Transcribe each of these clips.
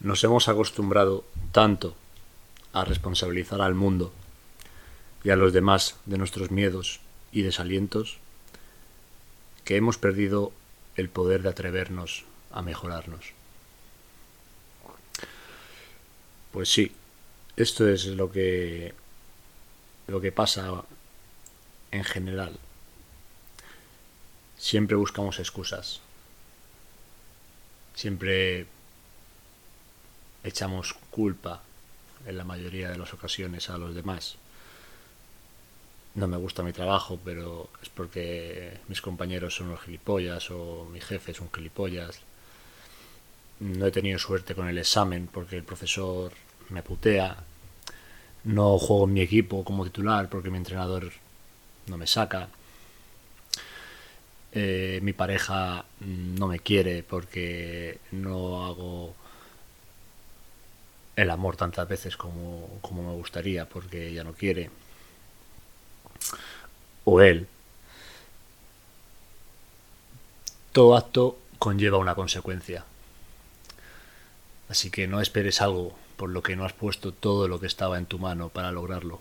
Nos hemos acostumbrado tanto a responsabilizar al mundo y a los demás de nuestros miedos y desalientos que hemos perdido el poder de atrevernos a mejorarnos. Pues sí, esto es lo que lo que pasa en general. Siempre buscamos excusas. Siempre echamos culpa en la mayoría de las ocasiones a los demás. No me gusta mi trabajo, pero es porque mis compañeros son los gilipollas o mi jefe es un gilipollas. No he tenido suerte con el examen porque el profesor me putea. No juego en mi equipo como titular porque mi entrenador no me saca. Eh, mi pareja no me quiere porque no hago el amor tantas veces como, como me gustaría porque ella no quiere. O él. Todo acto conlleva una consecuencia. Así que no esperes algo por lo que no has puesto todo lo que estaba en tu mano para lograrlo.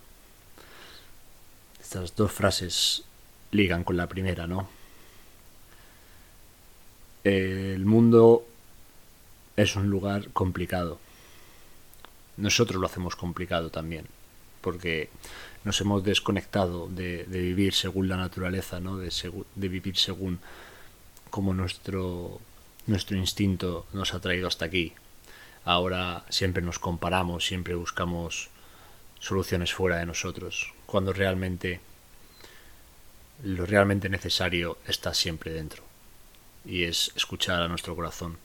Estas dos frases ligan con la primera, ¿no? El mundo es un lugar complicado nosotros lo hacemos complicado también, porque nos hemos desconectado de, vivir según la naturaleza, ¿no? de, de vivir según como nuestro, nuestro instinto nos ha traído hasta aquí. Ahora siempre nos comparamos, siempre buscamos soluciones fuera de nosotros, cuando realmente lo realmente necesario está siempre dentro, y es escuchar a nuestro corazón.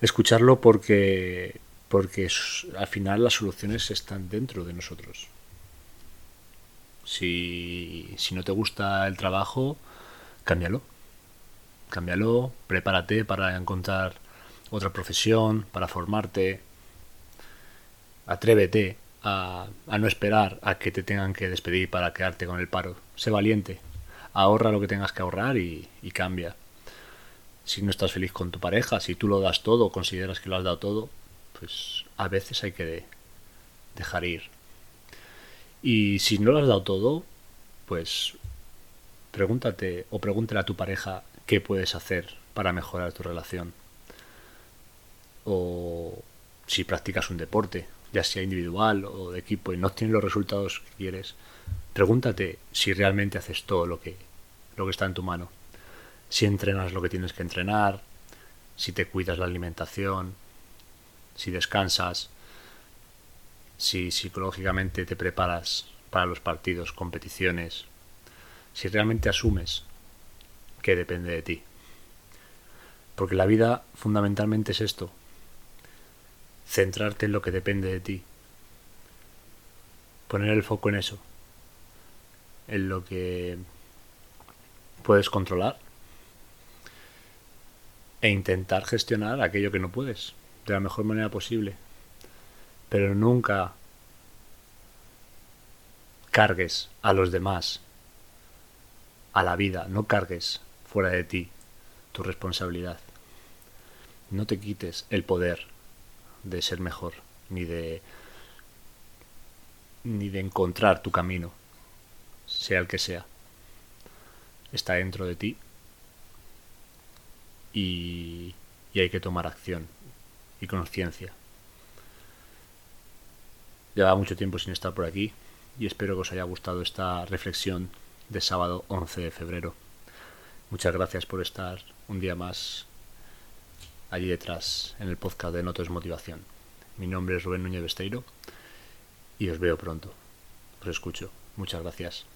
Escucharlo porque porque al final las soluciones están dentro de nosotros. Si, no te gusta el trabajo, cámbialo. Cámbialo, prepárate para encontrar otra profesión, para formarte. Atrévete a, no esperar a que te tengan que despedir para quedarte con el paro. Sé valiente. Ahorra lo que tengas que ahorrar y, y cambia. Si no estás feliz con tu pareja, si tú lo das todo, consideras que lo has dado todo, pues a veces hay que dejar ir. Y si no lo has dado todo, pues pregúntate o pregúntale a tu pareja qué puedes hacer para mejorar tu relación. O si practicas un deporte, ya sea individual o de equipo, y no tienes los resultados que quieres, pregúntate si realmente haces todo lo que, lo que está en tu mano. Si entrenas lo que tienes que entrenar, si te cuidas la alimentación, si descansas, si psicológicamente te preparas para los partidos, competiciones, si realmente asumes que depende de ti. Porque la vida fundamentalmente es esto, centrarte en lo que depende de ti, poner el foco en eso, en lo que puedes controlar e intentar gestionar aquello que no puedes de la mejor manera posible. Pero nunca cargues a los demás, a la vida, no cargues fuera de ti tu responsabilidad. No te quites el poder de ser mejor, ni de ni de encontrar tu camino, sea el que sea. Está dentro de ti y, y hay que tomar acción y conciencia. Lleva mucho tiempo sin estar por aquí y espero que os haya gustado esta reflexión de sábado 11 de febrero. Muchas gracias por estar un día más allí detrás en el podcast de Notos Motivación. Mi nombre es Rubén Núñez Besteiro y os veo pronto. Os escucho. Muchas gracias.